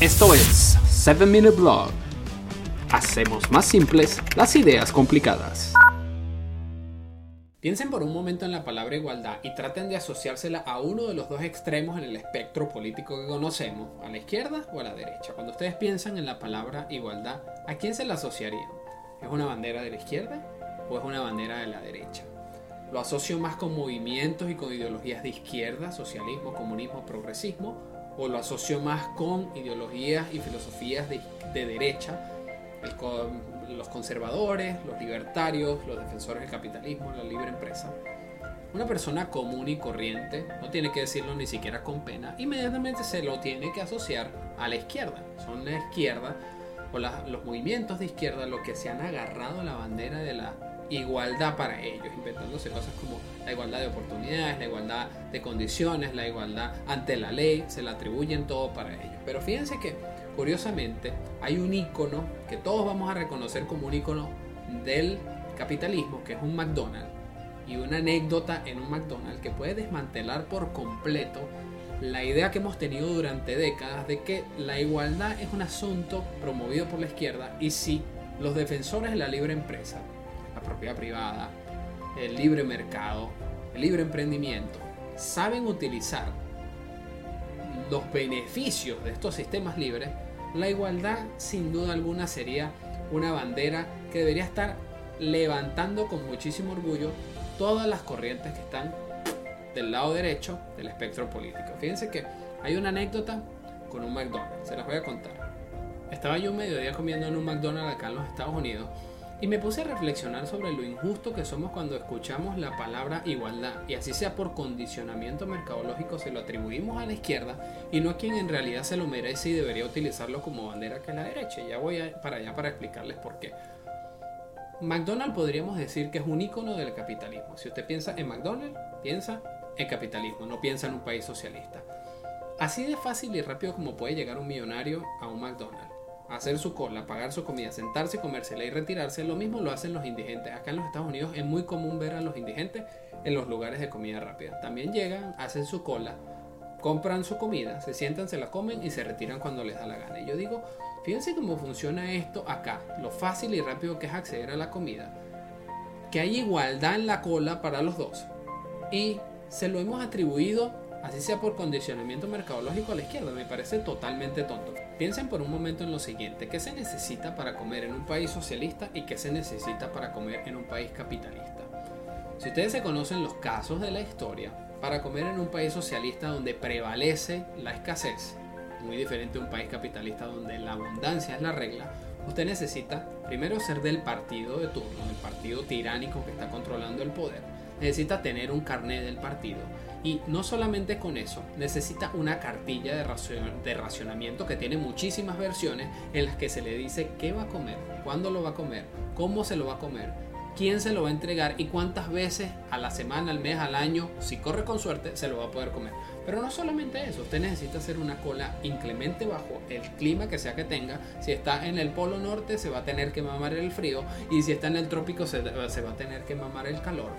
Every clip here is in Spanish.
Esto es 7 Minute Blog. Hacemos más simples las ideas complicadas. Piensen por un momento en la palabra igualdad y traten de asociársela a uno de los dos extremos en el espectro político que conocemos, a la izquierda o a la derecha. Cuando ustedes piensan en la palabra igualdad, ¿a quién se la asociarían? ¿Es una bandera de la izquierda o es una bandera de la derecha? Lo asocio más con movimientos y con ideologías de izquierda, socialismo, comunismo, progresismo, o lo asocio más con ideologías y filosofías de, derecha, los conservadores, los libertarios, los defensores del capitalismo, la libre empresa. Una persona común y corriente, no tiene que decirlo ni siquiera con pena, inmediatamente se lo tiene que asociar a la izquierda. Son la izquierda o los movimientos de izquierda los que se han agarrado la bandera de la igualdad para ellos, inventándose cosas como la igualdad de oportunidades, la igualdad de condiciones, la igualdad ante la ley, se la atribuyen todo para ellos. Pero fíjense que, curiosamente, hay un icono que todos vamos a reconocer como un icono del capitalismo, que es un McDonald's, y una anécdota en un McDonald's que puede desmantelar por completo la idea que hemos tenido durante décadas de que la igualdad es un asunto promovido por la izquierda y si los defensores de la libre empresa propiedad privada, el libre mercado, el libre emprendimiento, saben utilizar los beneficios de estos sistemas libres, la igualdad sin duda alguna sería una bandera que debería estar levantando con muchísimo orgullo todas las corrientes que están del lado derecho del espectro político. Fíjense que hay una anécdota con un McDonald's, se las voy a contar. Estaba yo un mediodía comiendo en un McDonald's acá en los Estados Unidos y me puse a reflexionar sobre lo injusto que somos cuando escuchamos la palabra igualdad, y así sea por condicionamiento mercadológico se lo atribuimos a la izquierda y no a quien en realidad se lo merece y debería utilizarlo como bandera que es la derecha. ya voy para allá para explicarles por qué. McDonald's podríamos decir que es un icono del capitalismo. Si usted piensa en McDonald's, piensa en capitalismo, no piensa en un país socialista. Así de fácil y rápido como puede llegar un millonario a un McDonald's hacer su cola, pagar su comida, sentarse, comérsela y retirarse, lo mismo lo hacen los indigentes. Acá en los Estados Unidos es muy común ver a los indigentes en los lugares de comida rápida. También llegan, hacen su cola, compran su comida, se sientan, se la comen y se retiran cuando les da la gana. Y yo digo, fíjense cómo funciona esto acá, lo fácil y rápido que es acceder a la comida, que hay igualdad en la cola para los dos. Y se lo hemos atribuido así sea por condicionamiento mercadológico a la izquierda, me parece totalmente tonto. Piensen por un momento en lo siguiente, ¿qué se necesita para comer en un país socialista y qué se necesita para comer en un país capitalista? Si ustedes se conocen los casos de la historia, para comer en un país socialista donde prevalece la escasez, muy diferente a un país capitalista donde la abundancia es la regla, usted necesita primero ser del partido de turno, del partido tiránico que está controlando el poder, necesita tener un carnet del partido y no solamente con eso, necesita una cartilla de, de, racionamiento que tiene muchísimas versiones en las que se le dice qué va a comer, cuándo lo va a comer, cómo se lo va a comer, quién se lo va a entregar y cuántas veces a la semana, al mes, al año, si corre con suerte, se lo va a poder comer. Pero no solamente eso, usted necesita hacer una cola inclemente bajo el clima que sea que tenga. Si está en el polo norte, se va a tener que mamar el frío y si está en el trópico, se, se va a tener que mamar el calor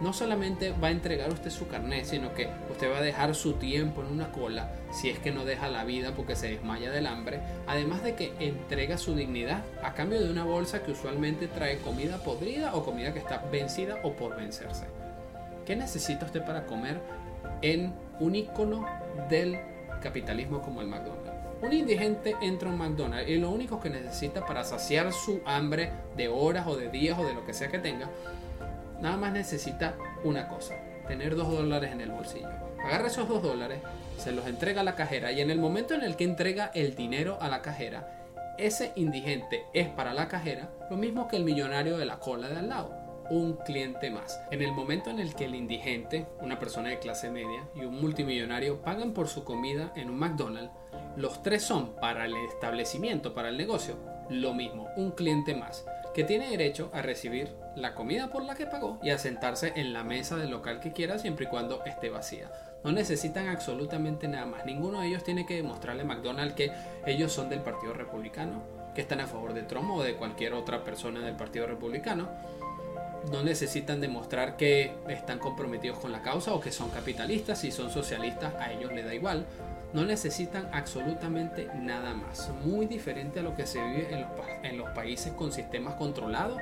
no solamente va a entregar usted su carnet, sino que usted va a dejar su tiempo en una cola si es que no deja la vida porque se desmaya del hambre, además de que entrega su dignidad a cambio de una bolsa que usualmente trae comida podrida o comida que está vencida o por vencerse. ¿Qué necesita usted para comer en un icono del capitalismo como el McDonald's? Un indigente entra a un McDonald's y lo único que necesita para saciar su hambre de horas o de días o de lo que sea que tenga nada más necesita una cosa, tener dos dólares en el bolsillo. Agarra esos dos dólares, se los entrega a la cajera y en el momento en el que entrega el dinero a la cajera, ese indigente es para la cajera lo mismo que el millonario de la cola de al lado un cliente más. En el momento en el que el indigente, una persona de clase media y un multimillonario pagan por su comida en un McDonald's, los tres son para el establecimiento, para el negocio, lo mismo, un cliente más que tiene derecho a recibir la comida por la que pagó y a sentarse en la mesa del local que quiera siempre y cuando esté vacía. No necesitan absolutamente nada más. Ninguno de ellos tiene que demostrarle a McDonald's que ellos son del Partido Republicano, que están a favor de Trump o de cualquier otra persona del Partido Republicano. No necesitan demostrar que están comprometidos con la causa o que son capitalistas. Si son socialistas, a ellos les da igual. no necesitan absolutamente nada más. Muy diferente a lo que se vive en los, en los países con sistemas controlados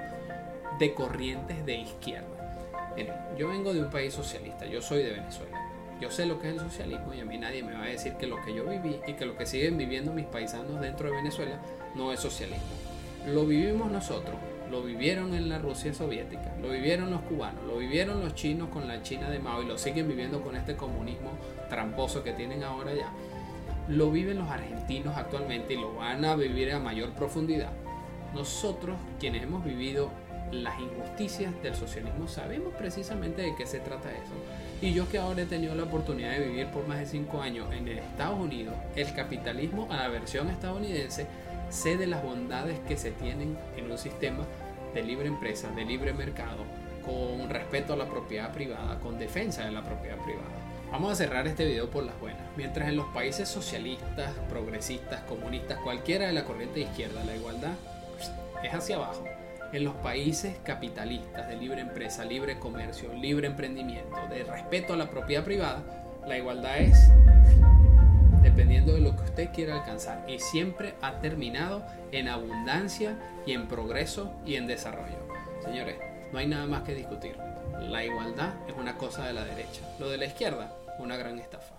de corrientes de izquierda. Miren, yo vengo de un país socialista, yo soy de Venezuela. Yo sé lo que es el socialismo y a mí nadie me va a decir que lo que yo viví y que lo que siguen viviendo mis paisanos dentro de Venezuela no es socialismo. Lo vivimos nosotros, lo vivieron en la Rusia soviética, lo vivieron los cubanos, lo vivieron los chinos con la China de Mao y lo siguen viviendo con este comunismo tramposo que tienen ahora ya. Lo viven los argentinos actualmente y lo van a vivir a mayor profundidad. Nosotros, quienes hemos vivido las injusticias del socialismo, sabemos precisamente de qué se trata eso. Y yo que ahora he tenido la oportunidad de vivir por más de cinco años en Estados Unidos, el capitalismo a la versión estadounidense, sé de las bondades que se tienen en un sistema de libre empresa, de libre mercado, con respeto a la propiedad privada, con defensa de la propiedad privada. Vamos a cerrar este video por las buenas. Mientras en los países socialistas, progresistas, comunistas, cualquiera de la corriente de izquierda, la igualdad es hacia abajo en los países capitalistas de libre empresa, libre comercio, libre emprendimiento, de respeto a la propiedad privada, la igualdad es dependiendo de lo que usted quiera alcanzar y siempre ha terminado en abundancia y en progreso y en desarrollo. Señores, no hay nada más que discutir. La igualdad es una cosa de la derecha, lo de la izquierda, una gran estafa.